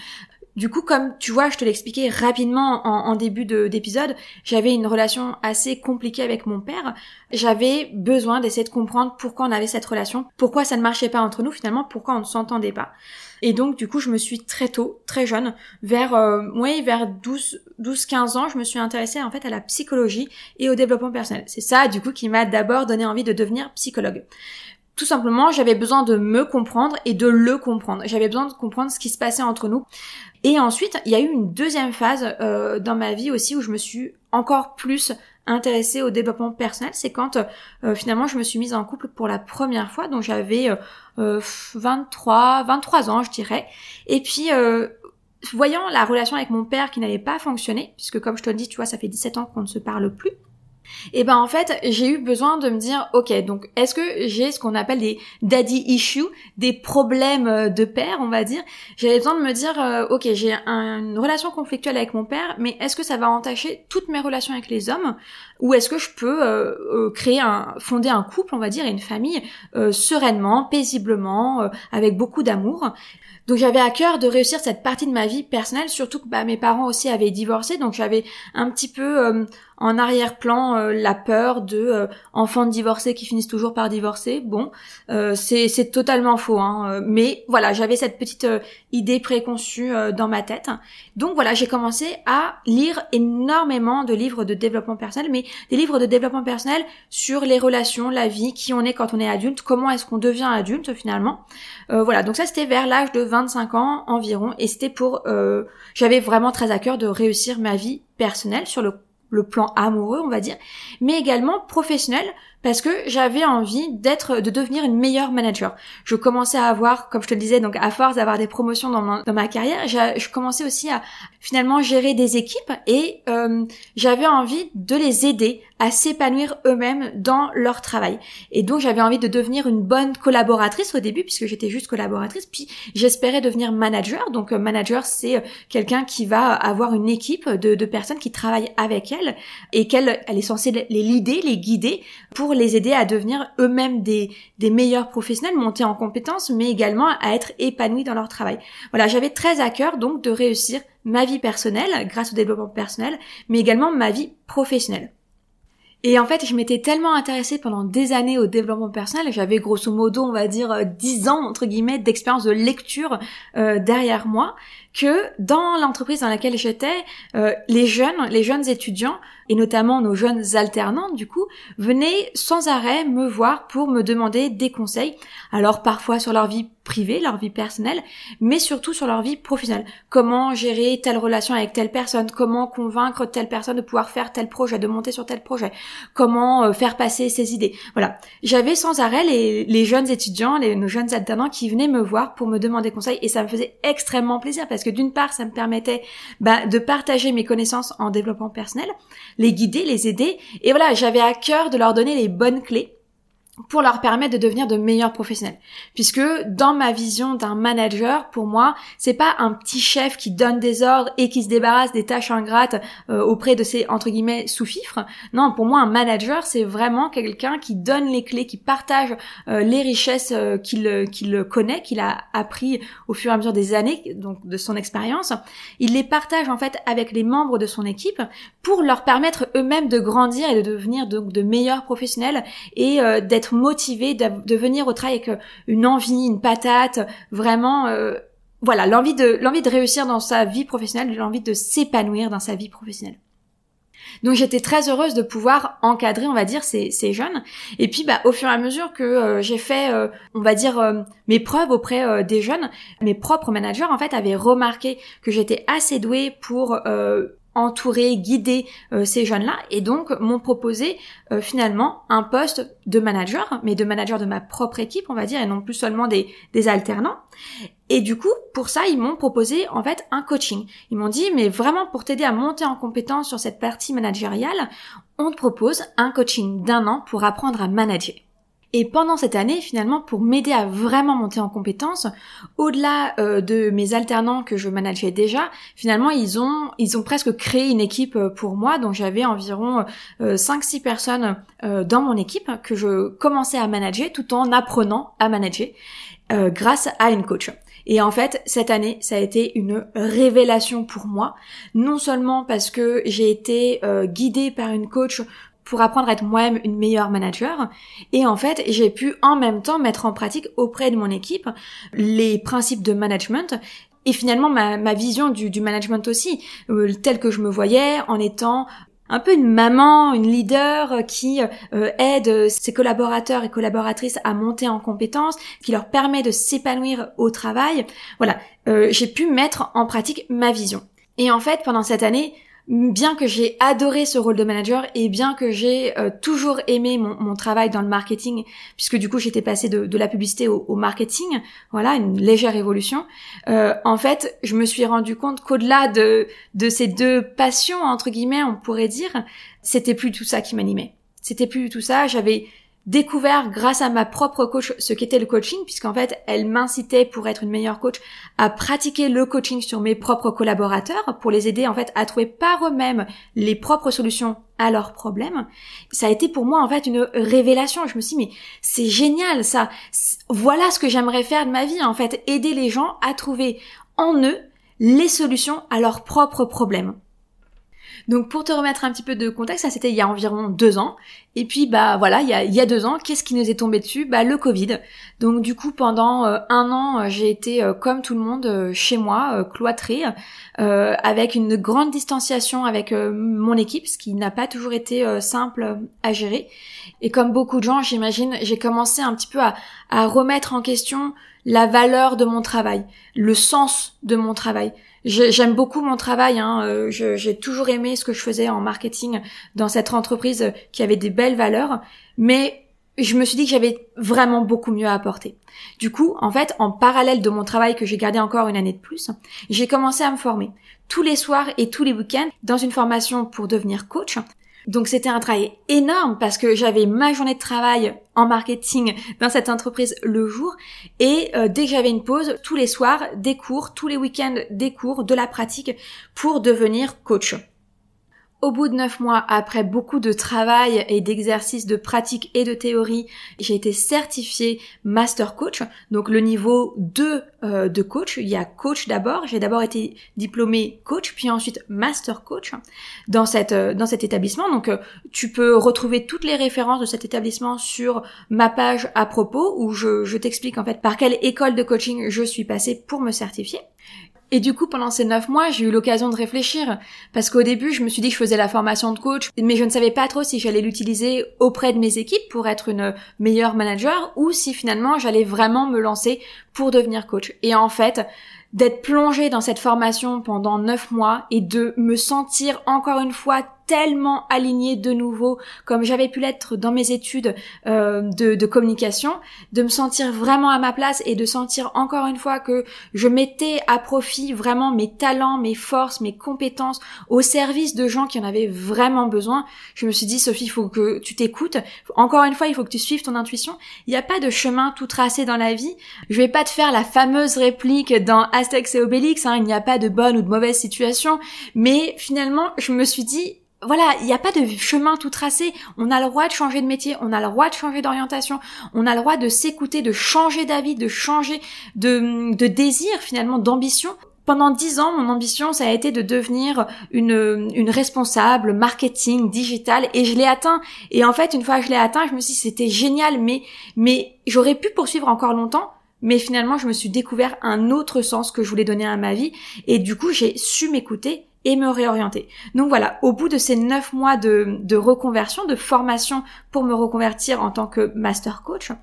A: Du coup, comme tu vois, je te l'expliquais rapidement en, début d'épisode, j'avais une relation assez compliquée avec mon père. J'avais besoin d'essayer de comprendre pourquoi on avait cette relation, pourquoi ça ne marchait pas entre nous finalement, pourquoi on ne s'entendait pas. Et donc du coup, je me suis très tôt, très jeune, vers euh, vers 12 12 15 ans, je me suis intéressée en fait à la psychologie et au développement personnel. C'est ça du coup qui m'a d'abord donné envie de devenir psychologue. Tout simplement, j'avais besoin de me comprendre et de le comprendre. J'avais besoin de comprendre ce qui se passait entre nous. Et ensuite, il y a eu une deuxième phase euh, dans ma vie aussi où je me suis encore plus intéressée au développement personnel. C'est quand euh, finalement je me suis mise en couple pour la première fois. Donc j'avais euh, 23, 23 ans, je dirais. Et puis euh, voyant la relation avec mon père qui n'avait pas fonctionné, puisque comme je te le dis, tu vois, ça fait 17 ans qu'on ne se parle plus. Et ben en fait, j'ai eu besoin de me dire, ok, donc est-ce que j'ai ce qu'on appelle des daddy issues, des problèmes euh, de père, on va dire? J'avais besoin de me dire, euh, ok, j'ai une relation conflictuelle avec mon père, mais est-ce que ça va entacher toutes mes relations avec les hommes, ou est-ce que je peux euh, créer un, fonder un couple, on va dire, et une famille sereinement, paisiblement, avec beaucoup d'amour? Donc j'avais à cœur de réussir cette partie de ma vie personnelle, surtout que bah, mes parents aussi avaient divorcé, donc j'avais un petit peu en arrière-plan euh, la peur de euh, enfants divorcés qui finissent toujours par divorcer. Bon, euh, c'est totalement faux, hein. mais voilà, j'avais cette petite idée préconçue dans ma tête. Donc voilà, j'ai commencé à lire énormément de livres de développement personnel, mais des livres de développement personnel sur les relations, la vie, qui on est quand on est adulte, comment est-ce qu'on devient adulte finalement. voilà, donc ça c'était vers l'âge de 25 ans environ, et c'était pour, j'avais vraiment très à cœur de réussir ma vie personnelle sur le le plan amoureux, on va dire, mais également professionnel parce que j'avais envie d'être, de devenir une meilleure manager. Je commençais à avoir, comme je te le disais, donc à force d'avoir des promotions dans ma, dans ma carrière, je commençais aussi à finalement gérer des équipes et euh, j'avais envie de les aider à s'épanouir eux-mêmes dans leur travail. Et donc j'avais envie de devenir une bonne collaboratrice au début puisque j'étais juste collaboratrice, puis j'espérais devenir manager. Donc euh, manager c'est euh, quelqu'un qui va avoir une équipe de, personnes qui travaillent avec elle et qu'elle elle est censée les leader, les guider pour les aider à devenir eux-mêmes des, meilleurs professionnels, monter en compétences, mais également à être épanouis dans leur travail. Voilà, j'avais très à cœur donc de réussir ma vie personnelle grâce au développement personnel, mais également ma vie professionnelle. Et en fait, je m'étais tellement intéressée pendant des années au développement personnel, j'avais grosso modo, on va dire, 10 ans, entre guillemets, d'expérience de lecture euh, derrière moi, que dans l'entreprise dans laquelle j'étais, euh, les jeunes, les jeunes étudiants, et notamment nos jeunes alternantes, du coup, venaient sans arrêt me voir pour me demander des conseils. Alors parfois sur leur vie privée, leur vie personnelle, mais surtout sur leur vie professionnelle. Comment gérer telle relation avec telle personne, comment convaincre telle personne de pouvoir faire tel projet, de monter sur tel projet, comment euh, faire passer ses idées? Voilà. J'avais sans arrêt les, jeunes étudiants, les, nos jeunes alternants qui venaient me voir pour me demander conseil et ça me faisait extrêmement plaisir parce que d'une part, ça me permettait bah, de partager mes connaissances en développement personnel, les guider, les aider. Et voilà, j'avais à cœur de leur donner les bonnes clés pour leur permettre de devenir de meilleurs professionnels. Puisque dans ma vision d'un manager, pour moi, c'est pas un petit chef qui donne des ordres et qui se débarrasse des tâches ingrates euh, auprès de ses entre guillemets sous-fifres. Non, pour moi, un manager, c'est vraiment quelqu'un qui donne les clés, qui partage euh, les richesses euh, qu'il qu'il connaît, qu'il a appris au fur et à mesure des années, donc de son expérience. Il les partage en fait avec les membres de son équipe pour leur permettre eux-mêmes de grandir et de devenir donc de meilleurs professionnels et d'être motivé de, venir au travail avec euh, une envie, une patate, vraiment euh, voilà, l'envie de l'envie de réussir dans sa vie professionnelle, l'envie de s'épanouir dans sa vie professionnelle. Donc j'étais très heureuse de pouvoir encadrer, on va dire, ces, jeunes. Et puis, bah, au fur et à mesure que euh, j'ai fait, on va dire, mes preuves auprès des jeunes, mes propres managers, en fait, avaient remarqué que j'étais assez douée pour entourer, guider euh, ces jeunes-là et donc m'ont proposé euh, finalement un poste de manager, mais de manager de ma propre équipe, on va dire, et non plus seulement des, des alternants. Et du coup, pour ça, ils m'ont proposé en fait un coaching. Ils m'ont dit, mais vraiment pour t'aider à monter en compétence sur cette partie managériale, on te propose un coaching d'un an pour apprendre à manager. Et pendant cette année, finalement, pour m'aider à vraiment monter en compétences, au-delà euh, de mes alternants que je manageais déjà, finalement, ils ont ils ont presque créé une équipe euh, pour moi. Donc j'avais environ euh, 5-6 personnes euh, dans mon équipe que je commençais à manager tout en apprenant à manager grâce à une coach. Et en fait, cette année, ça a été une révélation pour moi, non seulement parce que j'ai été guidée par une coach pour apprendre à être moi-même une meilleure manager. Et en fait, j'ai pu en même temps mettre en pratique auprès de mon équipe les principes de management et finalement ma, ma vision du, du, management aussi, euh, tel que je me voyais en étant un peu une maman, une leader qui euh, aide ses collaborateurs et collaboratrices à monter en compétences, qui leur permet de s'épanouir au travail. Voilà, euh, j'ai pu mettre en pratique ma vision. Et en fait, pendant cette année, bien que j'ai adoré ce rôle de manager et bien que j'ai euh, toujours aimé mon, travail dans le marketing, puisque du coup j'étais passée de, la publicité au, marketing, voilà, une légère évolution, euh, en fait, je me suis rendu compte qu'au-delà de, de ces deux passions, entre guillemets, on pourrait dire, c'était plus tout ça qui m'animait. C'était plus tout ça, j'avais découvert grâce à ma propre coach ce qu'était le coaching, puisqu'en fait, elle m'incitait pour être une meilleure coach à pratiquer le coaching sur mes propres collaborateurs pour les aider en fait à trouver par eux-mêmes les propres solutions à leurs problèmes. Ça a été pour moi en fait une révélation. Je me suis dit mais c'est génial ça. Voilà ce que j'aimerais faire de ma vie en fait, aider les gens à trouver en eux les solutions à leurs propres problèmes. Donc pour te remettre un petit peu de contexte, ça c'était il y a environ deux ans. Et puis bah voilà, il y a, deux ans, qu'est-ce qui nous est tombé dessus? Bah le Covid. Donc du coup pendant euh, un an, euh, j'ai été euh, comme tout le monde chez moi, cloîtrée, avec une grande distanciation avec mon équipe, ce qui n'a pas toujours été simple à gérer. Et comme beaucoup de gens, j'imagine, j'ai commencé un petit peu à remettre en question la valeur de mon travail, le sens de mon travail. J'aime beaucoup mon travail. Hein. Euh, j'ai toujours aimé ce que je faisais en marketing dans cette entreprise qui avait des belles valeurs, mais je me suis dit que j'avais vraiment beaucoup mieux à apporter. Du coup, en fait, en parallèle de mon travail que j'ai gardé encore une année de plus, j'ai commencé à me former tous les soirs et tous les week-ends dans une formation pour devenir coach. Donc c'était un travail énorme parce que j'avais ma journée de travail en marketing dans cette entreprise le jour et euh, dès que j'avais une pause, tous les soirs, des cours, tous les week-ends, des cours, de la pratique pour devenir coach. Au bout de neuf mois, après beaucoup de travail et d'exercices de pratique et de théorie, j'ai été certifiée Master Coach, donc le niveau 2 euh, de coach. Il y a coach d'abord. J'ai d'abord été diplômée coach, puis ensuite Master Coach dans euh, cet établissement. Donc euh, tu peux retrouver toutes les références de cet établissement sur ma page à propos où je, je t'explique en fait par quelle école de coaching je suis passée pour me certifier. Et du coup, pendant ces neuf mois, j'ai eu l'occasion de réfléchir. Parce qu'au début, je me suis dit que je faisais la formation de coach, mais je ne savais pas trop si j'allais l'utiliser auprès de mes équipes pour être une meilleure manager ou si finalement j'allais vraiment me lancer pour devenir coach. Et en fait, d'être plongée dans cette formation pendant neuf mois et de me sentir encore une fois tellement alignée de nouveau comme j'avais pu l'être dans mes études euh, de, de, communication, de me sentir vraiment à ma place et de sentir encore une fois que je mettais à profit vraiment mes talents, mes forces, mes compétences au service de gens qui en avaient vraiment besoin. Je me suis dit Sophie, il faut que tu t'écoutes. Encore une fois, il faut que tu suives ton intuition. Il n'y a pas de chemin tout tracé dans la vie. Je vais pas te faire la fameuse réplique dans Aztecs et Obélix, hein, il n'y a pas de bonne ou de mauvaise situation, mais finalement, je me suis dit voilà, il n'y a pas de chemin tout tracé. On a le droit de changer de métier, on a le droit de changer d'orientation, on a le droit de s'écouter, de changer d'avis, de changer de, de désir finalement, d'ambition. Pendant dix ans, mon ambition, ça a été de devenir une, une responsable marketing digital et je l'ai atteint. Et en fait, une fois que je l'ai atteint, je me suis dit c'était génial, mais, mais j'aurais pu poursuivre encore longtemps. Mais finalement, je me suis découvert un autre sens que je voulais donner à ma vie. Et du coup, j'ai su m'écouter et me réorienter. Donc voilà, au bout de ces neuf mois de, de reconversion, de formation pour me reconvertir en tant que master coach,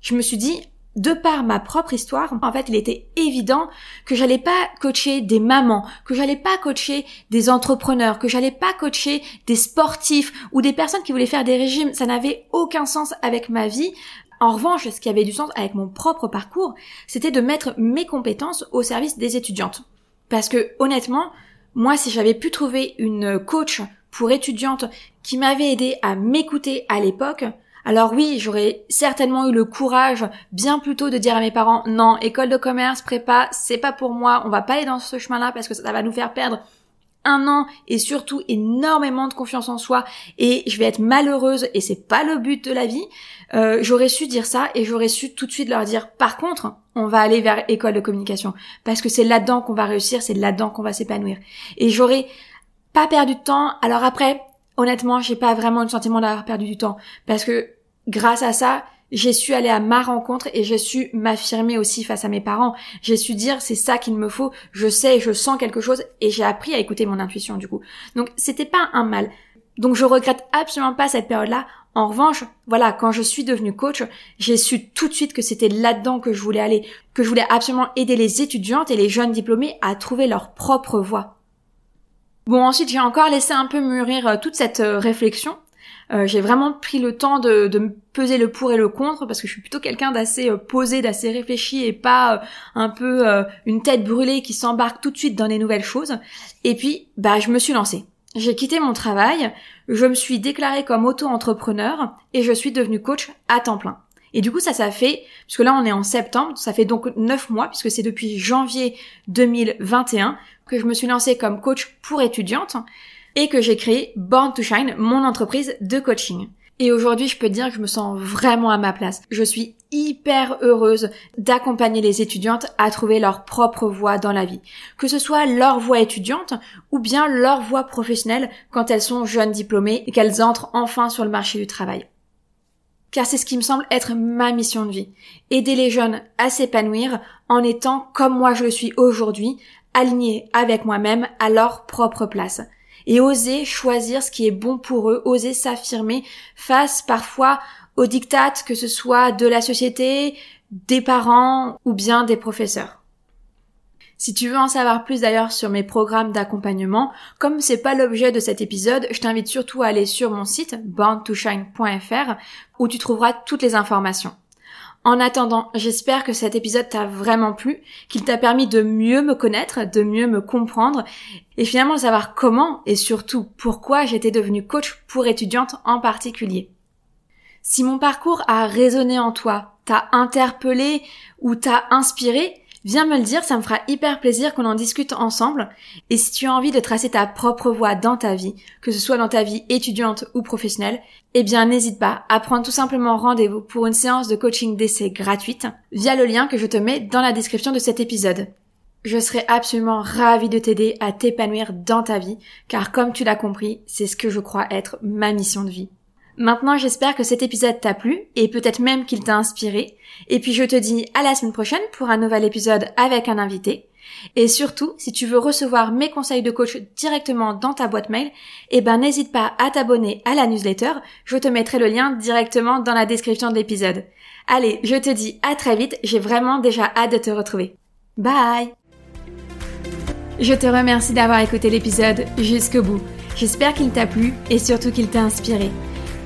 A: je me suis dit, de par ma propre histoire, en fait, il était évident que j'allais pas coacher des mamans, que j'allais pas coacher des entrepreneurs, que j'allais pas coacher des sportifs ou des personnes qui voulaient faire des régimes. Ça n'avait aucun sens avec ma vie. En revanche, ce qui avait du sens avec mon propre parcours, c'était de mettre mes compétences au service des étudiantes. Parce que honnêtement, moi, si j'avais pu trouver une coach pour étudiante qui m'avait aidé à m'écouter à l'époque, alors oui, j'aurais certainement eu le courage bien plus tôt de dire à mes parents non, école de commerce, prépa, c'est pas pour moi, on va pas aller dans ce chemin-là parce que ça va nous faire perdre an et surtout énormément de confiance en soi. Et je vais être malheureuse et c'est pas le but de la vie, euh, j'aurais su dire ça et j'aurais su tout de suite leur dire par contre on va aller vers école de communication. Parce que c'est là-dedans qu'on va réussir, c'est là-dedans qu'on va s'épanouir. Et j'aurais pas perdu de temps. Alors après, honnêtement, j'ai pas vraiment le sentiment d'avoir perdu du temps. Parce que grâce à ça, j'ai su aller à ma rencontre et j'ai su m'affirmer aussi face à mes parents. J'ai su dire c'est ça qu'il me faut, je sais, je sens quelque chose et j'ai appris à écouter mon intuition du coup. Donc c'était pas un mal. Donc je regrette absolument pas cette période-là. En revanche, voilà, quand je suis devenue coach, j'ai su tout de suite que c'était là-dedans que je voulais aller, que je voulais absolument aider les étudiantes et les jeunes diplômés à trouver leur propre voie. Bon, ensuite, j'ai encore laissé un peu mûrir euh, toute cette euh, réflexion. Euh, j'ai vraiment pris le temps de, de me peser le pour et le contre parce que je suis plutôt quelqu'un d'assez posé, d'assez réfléchi et pas un peu une tête brûlée qui s'embarque tout de suite dans les nouvelles choses. Et puis, bah, je me suis lancée. J'ai quitté mon travail, je me suis déclarée comme auto-entrepreneur et je suis devenue coach à temps plein. Et du coup, ça, ça fait, puisque là on est en septembre, ça fait donc neuf mois, puisque c'est depuis janvier 2021 que je me suis lancée comme coach pour étudiantes et que j'ai créé Born to Shine, mon entreprise de coaching. Et aujourd'hui, je peux dire que je me sens vraiment à ma place. Je suis hyper heureuse d'accompagner les étudiantes à trouver leur propre voie dans la vie. Que ce soit leur voie étudiante ou bien leur voie professionnelle quand elles sont jeunes diplômées et qu'elles entrent enfin sur le marché du travail car c'est ce qui me semble être ma mission de vie. Aider les jeunes à s'épanouir en étant comme moi je le suis aujourd'hui, alignés avec moi-même à leur propre place. Et oser choisir ce qui est bon pour eux, oser s'affirmer face parfois aux dictates que ce soit de la société, des parents ou bien des professeurs. Si tu veux en savoir plus d'ailleurs sur mes programmes d'accompagnement, comme c'est pas l'objet de cet épisode, je t'invite surtout à aller sur mon site borntoshine.fr où tu trouveras toutes les informations. En attendant, j'espère que cet épisode t'a vraiment plu, qu'il t'a permis de mieux me connaître, de mieux me comprendre et finalement de savoir comment et surtout pourquoi j'étais devenue coach pour étudiantes en particulier. Si mon parcours a résonné en toi, t'a interpellé ou t'a inspiré, Viens me le dire, ça me fera hyper plaisir qu'on en discute ensemble. Et si tu as envie de tracer ta propre voie dans ta vie, que ce soit dans ta vie étudiante ou professionnelle, eh bien n'hésite pas à prendre tout simplement rendez-vous pour une séance de coaching d'essai gratuite via le lien que je te mets dans la description de cet épisode. Je serai absolument ravie de t'aider à t'épanouir dans ta vie, car comme tu l'as compris, c'est ce que je crois être ma mission de vie. Maintenant, j'espère que cet épisode t'a plu et peut-être même qu'il t'a inspiré. Et puis je te dis à la semaine prochaine pour un nouvel épisode avec un invité. Et surtout, si tu veux recevoir mes conseils de coach directement dans ta boîte mail, eh ben n'hésite pas à t'abonner à la newsletter. Je te mettrai le lien directement dans la description de l'épisode. Allez, je te dis à très vite. J'ai vraiment déjà hâte de te retrouver. Bye! Je te remercie d'avoir écouté l'épisode jusqu'au bout. J'espère qu'il t'a plu et surtout qu'il t'a inspiré.